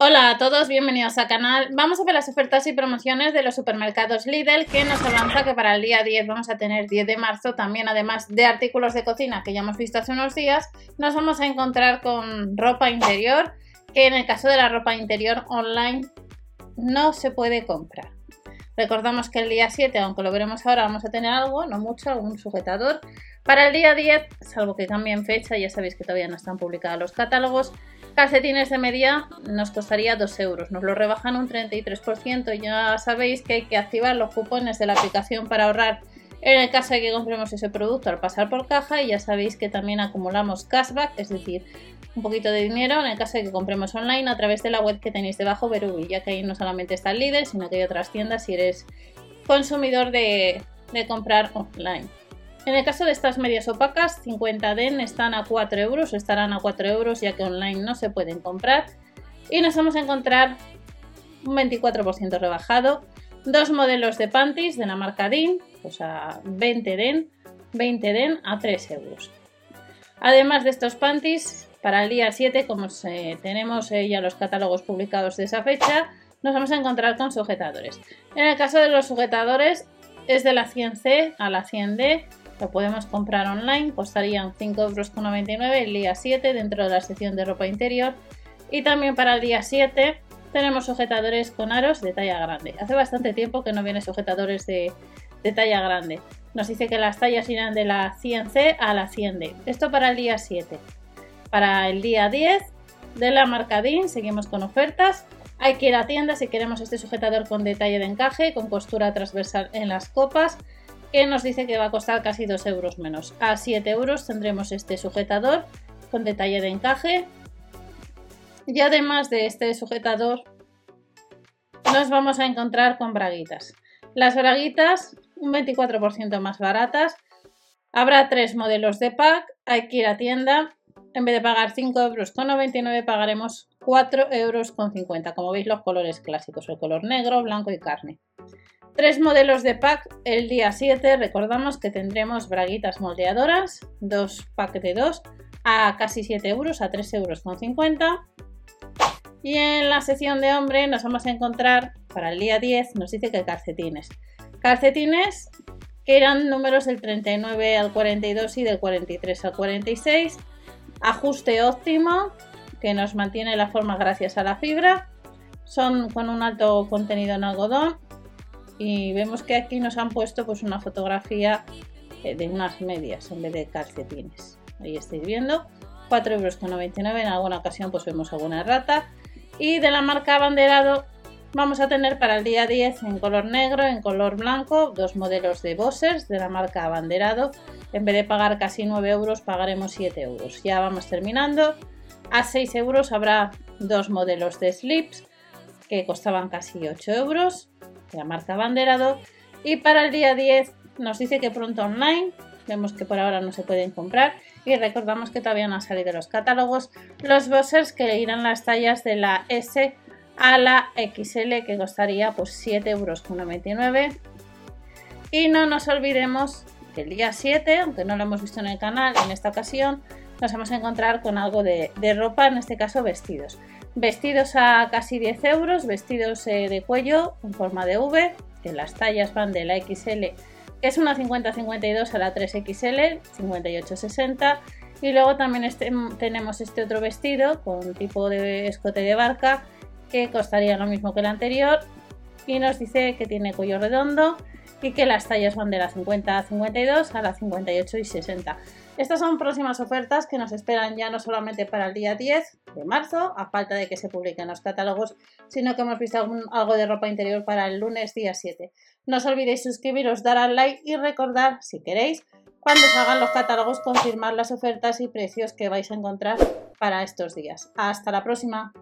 Hola a todos, bienvenidos al canal. Vamos a ver las ofertas y promociones de los supermercados Lidl que nos avanza que para el día 10 vamos a tener 10 de marzo también además de artículos de cocina que ya hemos visto hace unos días, nos vamos a encontrar con ropa interior que en el caso de la ropa interior online no se puede comprar. Recordamos que el día 7, aunque lo veremos ahora, vamos a tener algo, no mucho, algún sujetador. Para el día 10, salvo que cambien fecha, ya sabéis que todavía no están publicados los catálogos, calcetines de media nos costaría 2 euros, nos lo rebajan un 33%. Ya sabéis que hay que activar los cupones de la aplicación para ahorrar en el caso de que compremos ese producto al pasar por caja. Y ya sabéis que también acumulamos cashback, es decir, un poquito de dinero en el caso de que compremos online a través de la web que tenéis debajo, Verubi, ya que ahí no solamente está el líder, sino que hay otras tiendas si eres consumidor de, de comprar online. En el caso de estas medias opacas, 50 DEN están a 4 euros, estarán a 4 euros ya que online no se pueden comprar. Y nos vamos a encontrar un 24% rebajado, dos modelos de panties de la marca DIN, o sea, 20 DEN, 20 DEN a 3 euros. Además de estos panties, para el día 7, como tenemos eh, ya los catálogos publicados de esa fecha, nos vamos a encontrar con sujetadores. En el caso de los sujetadores, es de la 100C a la 100D lo podemos comprar online, costarían 5,99 euros el día 7 dentro de la sección de ropa interior. Y también para el día 7 tenemos sujetadores con aros de talla grande. Hace bastante tiempo que no vienen sujetadores de, talla grande. Nos dice que las tallas irán de la 100C a la 100D. Esto para el día 7. Para el día 10 de la marca DIN seguimos con ofertas. Hay que ir a tienda si queremos este sujetador con detalle de encaje, con costura transversal en las copas que nos dice que va a costar casi 2 euros menos. A 7 euros tendremos este sujetador con detalle de encaje. Y además de este sujetador, nos vamos a encontrar con braguitas. Las braguitas, un 24% más baratas. Habrá tres modelos de pack. Hay que ir a tienda. En vez de pagar 5 euros con 99, pagaremos 4 euros con 50. Como veis, los colores clásicos: el color negro, blanco y carne. Tres modelos de pack el día 7. Recordamos que tendremos braguitas moldeadoras, dos packs de dos a casi 7 euros, a 3 euros con 50. Y en la sección de hombre nos vamos a encontrar para el día 10, nos dice que calcetines. Calcetines que eran números del 39 al 42 y del 43 al 46. Ajuste óptimo que nos mantiene la forma gracias a la fibra. Son con un alto contenido en algodón y vemos que aquí nos han puesto pues una fotografía eh, de unas medias en vez de calcetines. Ahí estáis viendo, 4,99 euros. En alguna ocasión pues vemos alguna rata. Y de la marca Abanderado vamos a tener para el día 10 en color negro, en color blanco, dos modelos de Bossers de la marca Abanderado. En vez de pagar casi 9 euros, pagaremos 7 euros. Ya vamos terminando. A 6 euros habrá dos modelos de slips que costaban casi 8 euros la marca Banderado. Y para el día 10 nos dice que pronto online. Vemos que por ahora no se pueden comprar. Y recordamos que todavía no han salido los catálogos. Los boxers que irán las tallas de la S a la XL que costaría pues 7,99 euros. Y no nos olvidemos que el día 7, aunque no lo hemos visto en el canal en esta ocasión, nos vamos a encontrar con algo de, ropa, en este caso vestidos. Vestidos a casi 10 euros, vestidos eh, de cuello en forma de V, que las tallas van de la XL, es una 50-52 a la 3XL, 58-60. Y luego también este, tenemos este otro vestido con tipo de escote de barca que costaría lo mismo que el anterior y nos dice que tiene cuello redondo y que las tallas van de la 50 a 52 a la 58 y 60. Estas son próximas ofertas que nos esperan ya no solamente para el día 10 de marzo, a falta de que se publiquen los catálogos, sino que hemos visto algo de ropa interior para el lunes día 7. No os olvidéis suscribiros, dar al like y recordar, si queréis, cuando salgan los catálogos, confirmar las ofertas y precios que vais a encontrar para estos días. Hasta la próxima.